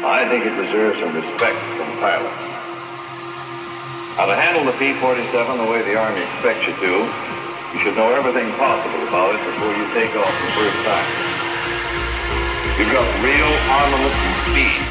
I think it deserves some respect from pilots. Now, to handle the P-47 the way the Army expects you to, you should know everything possible about it before you take off the first time. You've got real armament and speed.